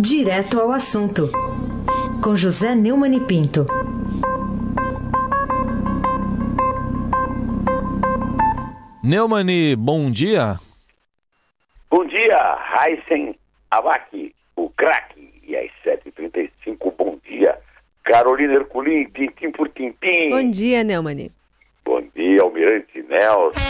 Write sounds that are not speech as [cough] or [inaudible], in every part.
Direto ao assunto, com José Neumann e Pinto. Neumani, bom dia. Bom dia, Heisen Avaki, o craque. E às 7h35, bom dia, Carolina Herculin, tintim por tintim. Bom dia, Neumani. Bom dia, Almirante Nelson.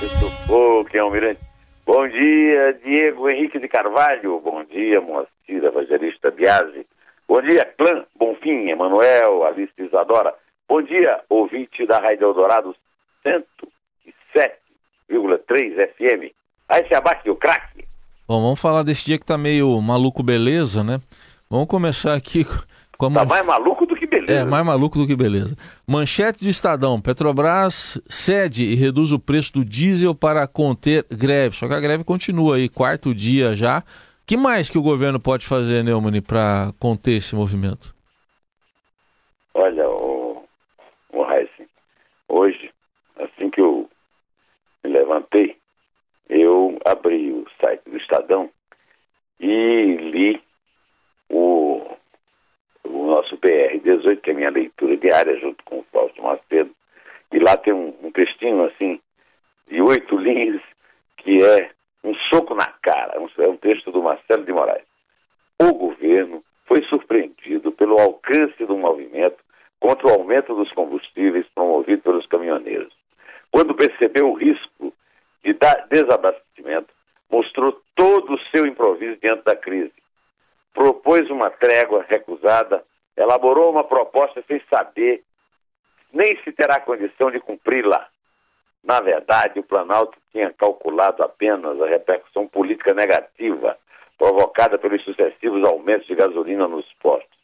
Eu sou é Almirante? Bom dia, Diego Henrique de Carvalho. Bom dia, Moacir Evangelista Biasi. Bom dia, Clã Bonfim, Emanuel, Alice Isadora. Bom dia, ouvinte da Rádio Eldorado 107,3 FM. Aí se abate o craque. Bom, vamos falar desse dia que tá meio maluco beleza, né? Vamos começar aqui [laughs] com a Tá mais maluco beleza. É, mais maluco do que beleza. Manchete do Estadão. Petrobras cede e reduz o preço do diesel para conter greve. Só que a greve continua aí, quarto dia já. que mais que o governo pode fazer, Neumann, para conter esse movimento? Olha, o, o Heisen, hoje, assim que eu me levantei, eu abri o site do Estadão e li o, o nosso BR-18, que é a minha junto com o Fausto Macedo, e lá tem um, um textinho, assim, de oito linhas, que é um soco na cara, um, é um texto do Marcelo de Moraes. O governo foi surpreendido pelo alcance do movimento contra o aumento dos combustíveis promovido pelos caminhoneiros. Quando percebeu o risco de desabastecimento, mostrou todo o seu improviso diante da crise. Propôs uma trégua recusada, elaborou uma proposta sem saber nem se terá condição de cumpri-la. Na verdade, o Planalto tinha calculado apenas a repercussão política negativa provocada pelos sucessivos aumentos de gasolina nos postos.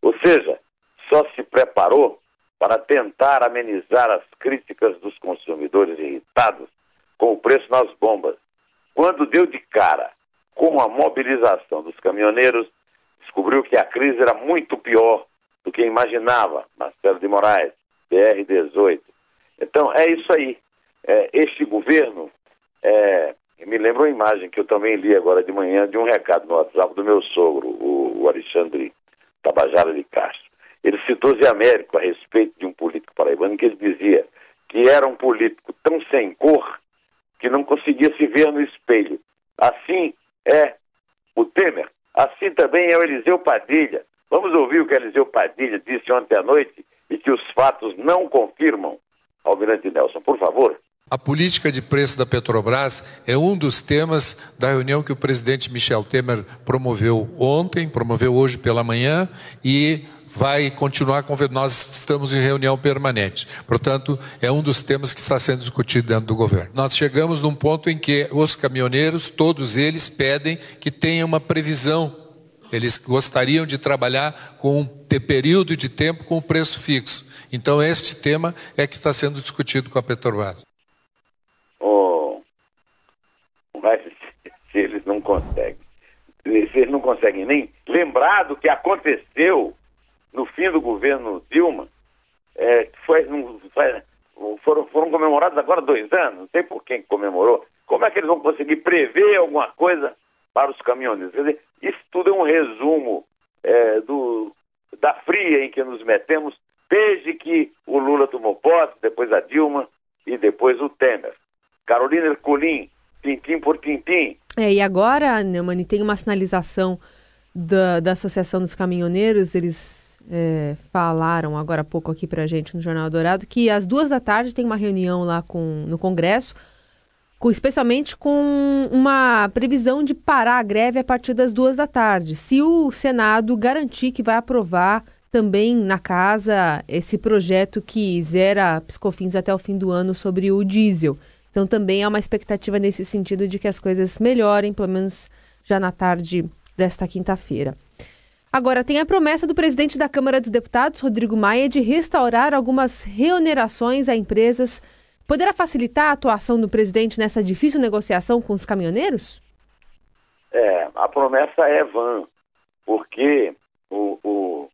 Ou seja, só se preparou para tentar amenizar as críticas dos consumidores irritados com o preço nas bombas. Quando deu de cara com a mobilização dos caminhoneiros, descobriu que a crise era muito pior do que imaginava Marcelo de Moraes, BR-18. Então, é isso aí. É, este governo, é, me lembra uma imagem que eu também li agora de manhã de um recado no WhatsApp do meu sogro, o, o Alexandre Tabajara de Castro. Ele citou Zé Américo a respeito de um político paraibano que ele dizia que era um político tão sem cor que não conseguia se ver no espelho. Assim é o Temer, assim também é o Eliseu Padilha. Vamos ouvir o que Eliseu Padilha disse ontem à noite e que os fatos não confirmam. Almirante Nelson, por favor. A política de preço da Petrobras é um dos temas da reunião que o presidente Michel Temer promoveu ontem, promoveu hoje pela manhã e vai continuar com nós estamos em reunião permanente. Portanto, é um dos temas que está sendo discutido dentro do governo. Nós chegamos num ponto em que os caminhoneiros, todos eles pedem que tenha uma previsão. Eles gostariam de trabalhar com um período de tempo com preço fixo. Então, este tema é que está sendo discutido com a Petrobras. Oh, mas se [laughs] eles não conseguem, se eles não conseguem nem lembrar do que aconteceu no fim do governo Dilma, é, foi, foi, foram, foram comemorados agora dois anos, não sei por quem comemorou. Como é que eles vão conseguir prever alguma coisa para os caminhoneiros? Quer dizer, isso tudo é um resumo é, do, da fria em que nos metemos desde que o Lula tomou posse, depois a Dilma e depois o Temer. Carolina Ercolim, tintim por tintim. É, e agora, Neumani, tem uma sinalização da, da Associação dos Caminhoneiros, eles é, falaram agora há pouco aqui pra gente no Jornal Dourado que às duas da tarde tem uma reunião lá com, no Congresso, com, especialmente com uma previsão de parar a greve a partir das duas da tarde, se o Senado garantir que vai aprovar também na casa esse projeto que zera piscofins até o fim do ano sobre o diesel. Então também há uma expectativa nesse sentido de que as coisas melhorem, pelo menos já na tarde desta quinta-feira. Agora, tem a promessa do presidente da Câmara dos Deputados, Rodrigo Maia, de restaurar algumas reonerações a empresas. Poderá facilitar a atuação do presidente nessa difícil negociação com os caminhoneiros? É, a promessa é vã, porque o, o,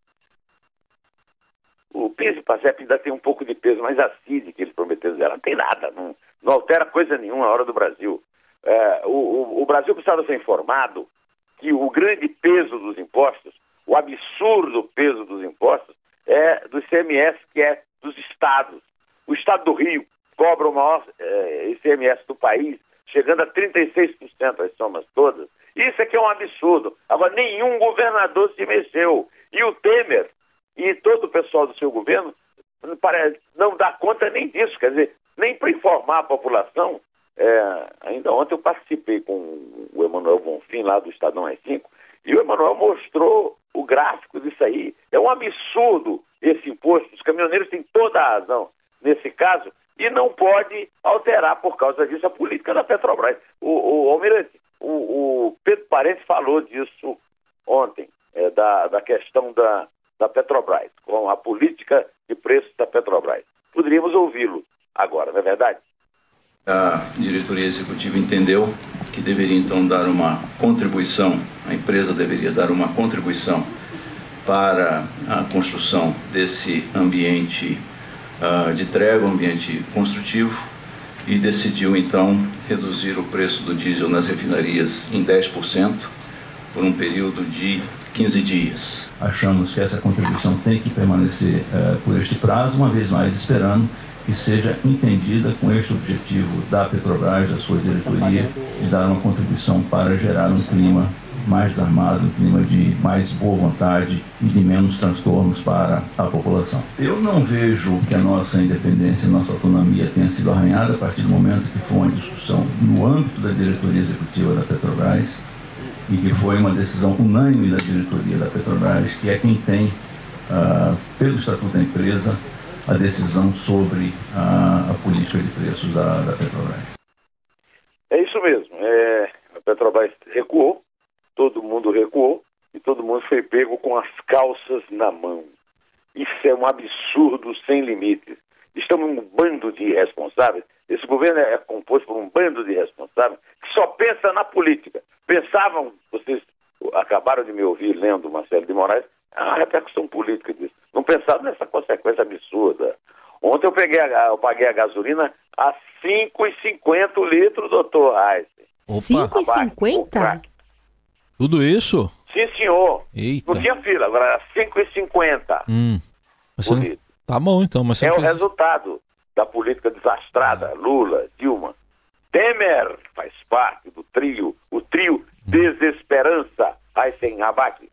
o peso PASEP ainda tem um pouco de peso, mas a CID que eles prometeram zero, não tem nada, não, não altera coisa nenhuma a hora do Brasil. É, o, o, o Brasil precisava ser informado que o grande peso dos impostos, o absurdo peso dos impostos, é do ICMS, que é dos estados. O estado do Rio cobra o maior é, ICMS do país, chegando a 36% as somas todas. Isso aqui é um absurdo. Agora, nenhum governador se mexeu. E o Temer e todo o pessoal do seu governo não dá conta nem disso. Quer dizer, nem para informar a população. É, ainda ontem eu participei com o Emanuel Bonfim, lá do Estadão S5, e o Emanuel mostrou o gráfico disso aí. É um absurdo esse imposto. Os caminhoneiros têm toda a razão nesse caso e não pode alterar por causa disso a política da Petrobras. O, o Almirante, o, o Pedro Parente falou disso ontem, é, da, da questão da, da Petrobras, com a política de preços da Petrobras. Poderíamos ouvi-lo agora, não é verdade? A diretoria executiva entendeu que deveria então dar uma contribuição, a empresa deveria dar uma contribuição para a construção desse ambiente uh, de trégua, ambiente construtivo, e decidiu então reduzir o preço do diesel nas refinarias em 10% por um período de 15 dias. Achamos que essa contribuição tem que permanecer uh, por este prazo, uma vez mais esperando que seja entendida com este objetivo da Petrobras, da sua diretoria, de dar uma contribuição para gerar um clima mais armado, um clima de mais boa vontade e de menos transtornos para a população. Eu não vejo que a nossa independência, a nossa autonomia tenha sido arranhada a partir do momento que foi uma discussão no âmbito da diretoria executiva da Petrobras e que foi uma decisão unânime da diretoria da Petrobras, que é quem tem, uh, pelo Estatuto da Empresa, a decisão sobre a, a política de preços da, da, Petrobras. É isso mesmo. É, a Petrobras recuou, todo mundo recuou e todo mundo foi pego com as calças na mão. Isso é um absurdo sem limites. Estamos um bando de irresponsáveis. Esse governo é composto por um bando de irresponsáveis que só pensa na política. Pensavam, vocês acabaram de me ouvir lendo Marcelo de Moraes, a repercussão política disso. Não pensaram nessa consequência absurda. Ontem eu, peguei a, eu paguei a gasolina a 5,50 o litro, doutor Reis. 5,50? Tudo isso? Sim, senhor. Eita. Não tinha fila, agora era 5,50 hum. Não... Tá bom, então. Mas é o fez... resultado da política desastrada. Lula, Dilma. Temer faz parte do trio, o trio hum. Desesperança, Aysen Abac.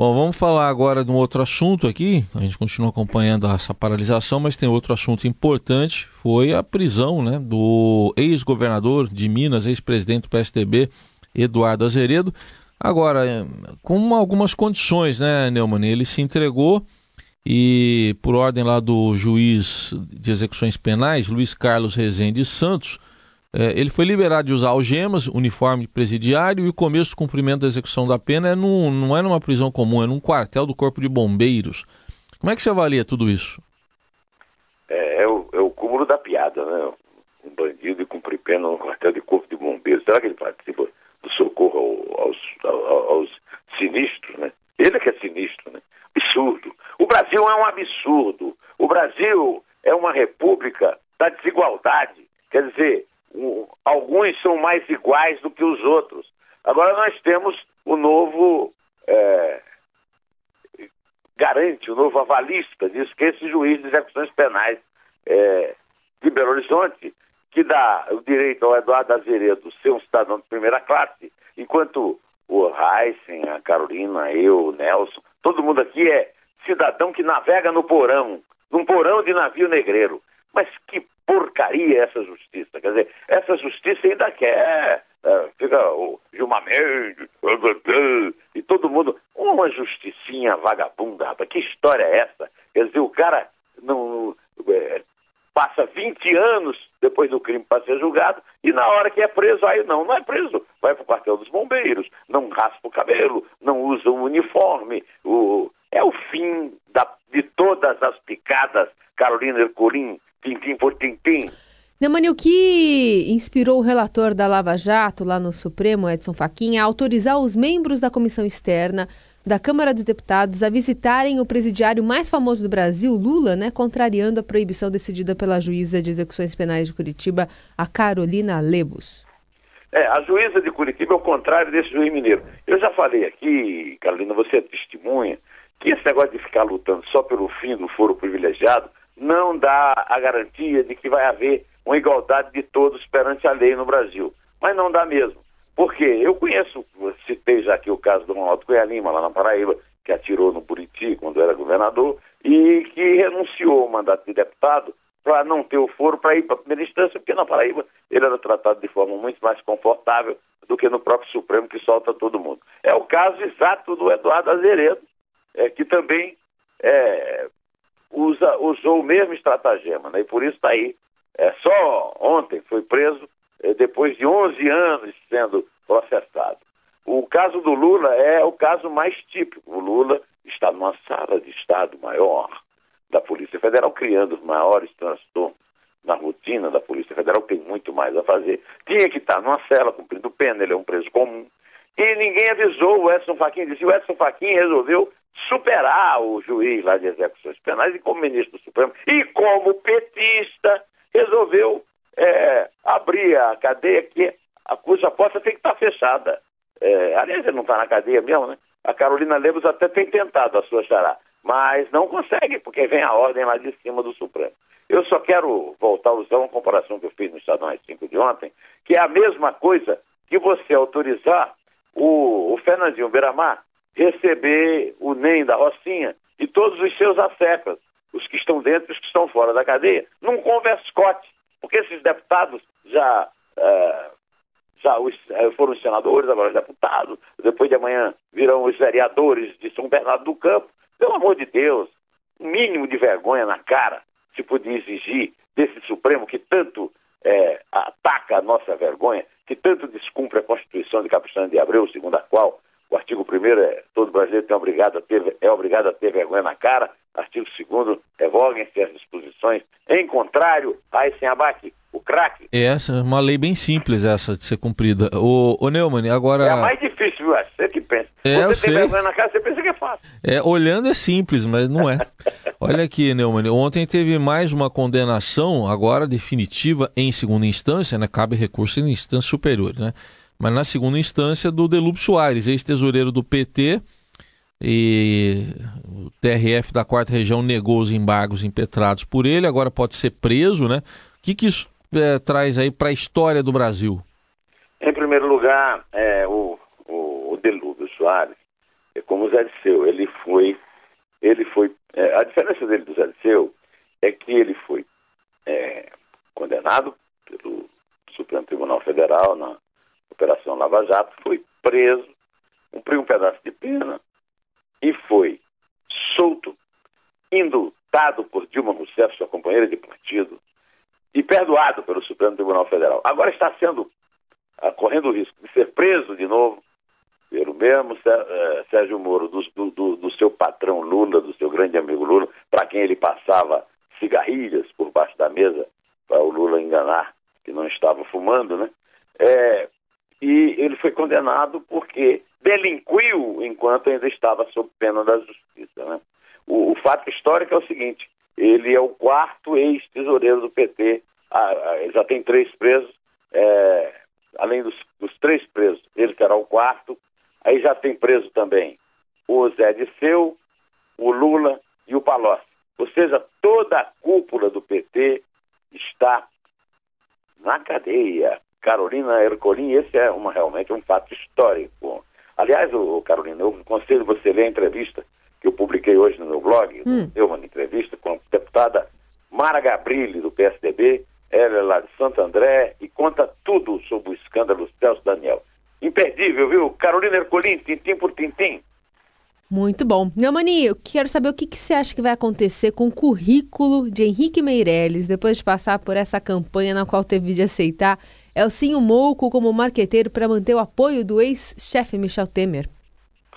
Bom, vamos falar agora de um outro assunto aqui. A gente continua acompanhando essa paralisação, mas tem outro assunto importante. Foi a prisão né, do ex-governador de Minas, ex-presidente do PSDB, Eduardo Azeredo. Agora, com algumas condições, né, Neumann? Ele se entregou e, por ordem lá do juiz de execuções penais, Luiz Carlos Rezende Santos, ele foi liberado de usar algemas, uniforme presidiário e o começo do cumprimento da execução da pena é num, não é numa prisão comum, é num quartel do Corpo de Bombeiros. Como é que você avalia tudo isso? É, é, o, é o cúmulo da piada, né? Um bandido e cumprir pena no quartel de Corpo de Bombeiros. Será que ele participa do socorro aos, aos, aos sinistros, né? Ele é que é sinistro, né? Absurdo. O Brasil é um absurdo. O Brasil é uma república da desigualdade. Quer dizer, alguns são mais iguais do que os outros. Agora nós temos o novo é, garante, o novo avalista disso, que é esse juiz de execuções penais é, de Belo Horizonte, que dá o direito ao Eduardo Azeredo ser um cidadão de primeira classe, enquanto o Heisen, a Carolina, eu, o Nelson, todo mundo aqui é cidadão que navega no porão, num porão de navio negreiro. Mas que porcaria essa justiça? Quer dizer, essa justiça ainda quer. É, fica o Gilmar Mendes, e todo mundo. Uma justicinha vagabunda, rapaz. Que história é essa? Quer dizer, o cara não. É, passa 20 anos depois do crime para ser julgado e na hora que é preso, aí não, não é preso. Vai para o quartel dos bombeiros, não raspa o cabelo, não usa um uniforme. O... É o fim da... de todas as picadas, Carolina Ercolim, tintim por tintim. Neumani, o que inspirou o relator da Lava Jato, lá no Supremo, Edson Fachin, a autorizar os membros da comissão externa da Câmara dos Deputados a visitarem o presidiário mais famoso do Brasil, Lula, né, contrariando a proibição decidida pela juíza de execuções penais de Curitiba, a Carolina Lebos. É, a juíza de Curitiba é o contrário desse juiz mineiro. Eu já falei aqui, Carolina, você é testemunha, que esse negócio de ficar lutando só pelo fim do foro privilegiado não dá a garantia de que vai haver uma igualdade de todos perante a lei no Brasil. Mas não dá mesmo. Porque eu conheço, citei já aqui o caso do Ronaldo Cunha Lima, lá na Paraíba, que atirou no Buriti quando era governador, e que renunciou ao mandato de deputado para não ter o foro para ir para a primeira instância, porque na Paraíba ele era tratado de forma muito mais confortável do que no próprio Supremo, que solta todo mundo. É o caso exato do Eduardo Azeredo, é, que também é, usa, usou o mesmo estratagema, né? e por isso está aí. É, só ontem foi preso, é, depois de 11 anos sendo processado. O caso do Lula é o caso mais típico. O Lula está numa sala de Estado maior, da Polícia Federal, criando os maiores transtornos na rotina da Polícia Federal, tem muito mais a fazer. Tinha que estar numa cela cumprindo pena, ele é um preso comum. E ninguém avisou o Edson Fachin, disse, o Edson Fachin resolveu superar o juiz lá de execuções penais e como ministro do Supremo e como petista resolveu é, abrir a cadeia que a cuja porta tem que estar fechada. É, aliás, ele não está na cadeia mesmo, né? A Carolina Lemos até tem tentado a sua xará mas não consegue, porque vem a ordem lá de cima do Supremo. Eu só quero voltar a usar uma comparação que eu fiz no Estadão às 5 de ontem, que é a mesma coisa que você autorizar o, o Fernandinho Beiramar receber o NEM da Rocinha e todos os seus acefas, os que estão dentro e os que estão fora da cadeia, num converscote, porque esses deputados já, uh, já os, uh, foram senadores, agora deputados, depois de amanhã virão os vereadores de São Bernardo do Campo, pelo amor de Deus, um mínimo de vergonha na cara se podia exigir desse Supremo que tanto é, ataca a nossa vergonha, que tanto descumpre a Constituição de Capistrano de Abreu, segundo a qual o artigo 1 é todo brasileiro tem obrigado a ter, é obrigado a ter vergonha na cara, artigo 2 revoguem-se as disposições em contrário a esse abaque o craque. Essa é uma lei bem simples essa de ser cumprida. O, o Neumann, agora... É a mais difícil, viu? Você que pensa. É, você tem vergonha na cara, você pensa que é fácil. É, olhando é simples, mas não é. [laughs] Olha aqui, Neumann, ontem teve mais uma condenação, agora definitiva, em segunda instância, né? Cabe recurso em instância superior, né? Mas na segunda instância do Delupe Soares, ex-tesoureiro do PT, e o TRF da quarta região negou os embargos impetrados por ele, agora pode ser preso, né? O que, que isso é, traz aí para a história do Brasil? Em primeiro lugar, é, o, o, o Delúbio Soares, é como o Zé Disseu, ele foi, ele foi, é, a diferença dele do Zé Disseu é que ele foi é, condenado pelo Supremo Tribunal Federal na Operação Lava Jato, foi preso, cumpriu um pedaço de pena e foi solto, indultado por Dilma Rousseff, sua companheira de partido, e perdoado pelo Supremo Tribunal Federal. Agora está sendo, uh, correndo o risco de ser preso de novo pelo mesmo uh, Sérgio Moro, do, do, do, seu patrão Lula, do seu grande amigo Lula, para quem ele passava cigarrilhas por baixo da mesa para o Lula enganar que não estava fumando, né? É, e ele foi condenado porque delinquiu enquanto ainda estava sob pena da justiça, né? O, o fato histórico é o seguinte: ele é o quarto ex-tesoureiro do PT, já tem três presos, é, além dos, dos, três presos, ele será o quarto. Aí já tem preso também o Zé Disseu, o Lula e o Palocci. Ou seja, toda a cúpula do PT está na cadeia. Carolina Ercolim, esse é uma, realmente um fato histórico. Aliás, o Carolina, eu aconselho você ler a entrevista que eu publiquei hoje no meu blog, hum. deu uma entrevista com a deputada Mara Gabrilli, do PSDB, ela é lá de Santo André, e conta tudo sobre o escândalo Celso Daniel. Imperdível, viu? Carolina Ercolim, tintim por tintim. Muito bom. Neumani, eu quero saber o que, que, você acha que vai acontecer com o currículo de Henrique Meirelles depois de passar por essa campanha na qual teve de aceitar Elcinho Mouco como marqueteiro para manter o apoio do ex-chefe Michel Temer.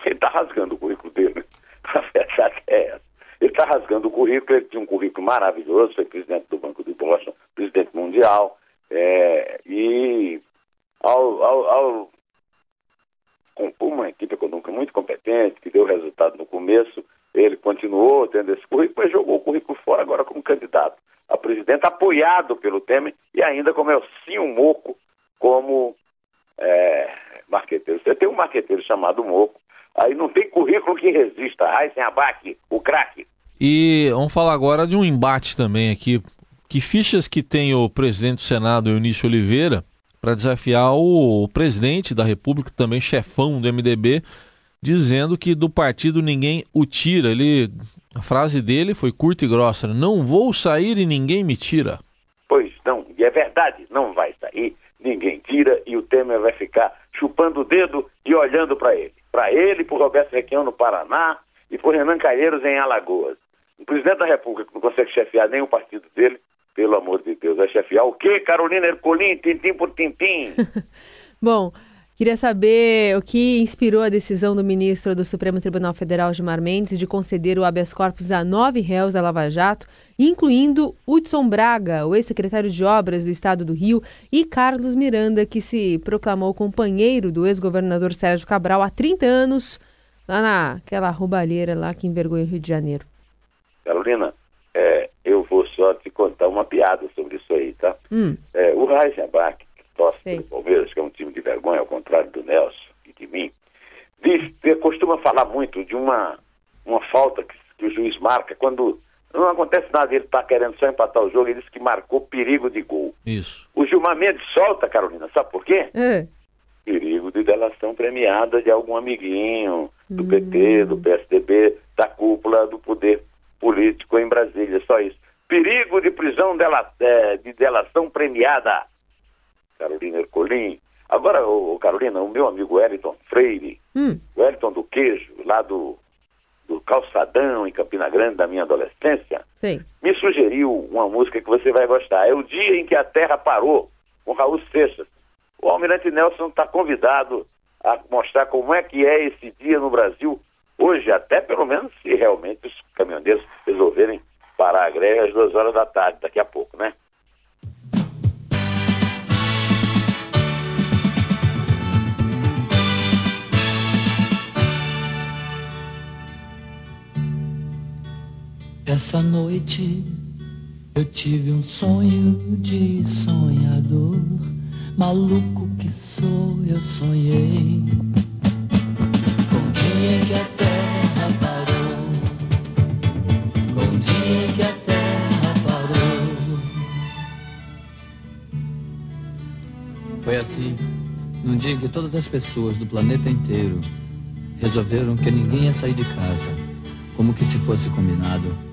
Ele está rasgando o currículo dele. [laughs] A verdade é essa. Ele está rasgando o currículo, ele tinha um currículo maravilhoso, foi presidente do Banco de Boston, presidente mundial, é, e ao, ao, ao compor uma equipe econômica muito competente, que deu resultado no começo, ele continuou tendo esse currículo, mas jogou o currículo fora agora como candidato presidente, apoiado pelo Temer, e ainda como Elcinho Moco como é, marqueteiro. Você tem um marqueteiro chamado Moco, aí não tem currículo que resista. Aysen Abac, o craque. E vamos falar agora de um embate também aqui. Que fichas que tem o presidente do Senado, Eunício Oliveira, para desafiar o presidente da República, também chefão do MDB, dizendo que do partido ninguém o tira. Ele, a frase dele foi curta e grossa: Não vou sair e ninguém me tira. Pois não, e é verdade, não vai sair, ninguém tira e o Temer vai ficar chupando o dedo e olhando para ele. Para ele, para Roberto Requião no Paraná e para o Renan Calheiros em Alagoas. O presidente da República não consegue chefiar nem o partido dele, pelo amor de Deus, vai chefiar o quê? Carolina Ercolim, tintim por tintim. [laughs] Bom, queria saber o que inspirou a decisão do ministro do Supremo Tribunal Federal, Gilmar Mendes, de conceder o habeas corpus a nove réus da Lava Jato, incluindo Hudson Braga, o ex-secretário de Obras do Estado do Rio, e Carlos Miranda, que se proclamou companheiro do ex-governador Sérgio Cabral há 30 anos, lá naquela roubalheira lá que envergonha o Rio de Janeiro. Carolina, é, eu vou só te contar uma piada sobre isso aí, tá? Hum. É, o que torce pelo Palmeiras, que é um time de vergonha, ao contrário do Nelson e de mim, diz, costuma falar muito de uma, uma falta que, que o juiz marca quando não acontece nada, ele está querendo só empatar o jogo, ele diz que marcou perigo de gol. Isso. O Gilmar Mendes solta, Carolina, sabe por quê? É. Perigo de delação premiada de algum amiguinho do PT, do PSDB, da cúpula do poder político em Brasília, só isso. Perigo de prisão dela, é, de delação premiada. Carolina Ercolim. Agora, ô, Carolina, o meu amigo Wellington Freire, Hum. Wellington do Queijo, lá do, do Calçadão, em Campina Grande, da minha adolescência, Sei. me sugeriu uma música que você vai gostar. É o dia em que a Terra parou, com Raul Seixas. O Almirante Nelson está convidado a mostrar como é que é esse dia no Brasil hoje, até pelo menos se realmente os caminhoneiros resolverem parar a greve às duas horas da tarde, daqui a pouco, né? Essa noite eu tive um sonho de sonhador, maluco que sou, eu sonhei. Com o dia em que a terra parou, com o dia em que a terra parou. Foi assim, num dia que todas as pessoas do planeta inteiro resolveram que ninguém ia sair de casa, como que se fosse combinado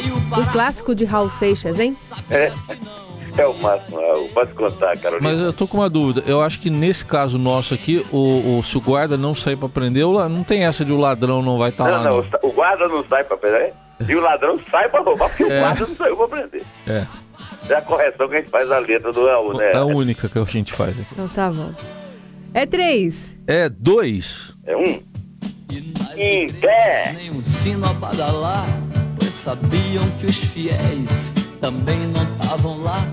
O clássico de Raul Seixas, hein? É, é o máximo, Raul. Pode contar, Carolina. Mas eu tô com uma dúvida. Eu acho que nesse caso nosso aqui, o, o se o guarda não sair para prender, o não tem essa de o ladrão não vai estar não, lá. não, Não. o guarda não sai para prender e o ladrão sai para roubar, porque É. o guarda não saiu para prender. É, É a correção que a gente faz a letra do Raul, né? é a única que a gente faz aqui. Então tá bom. É três. É dois. É um. E Em pé. Nem um sino a badalar, pois sabiam que os fiéis também não estavam lá.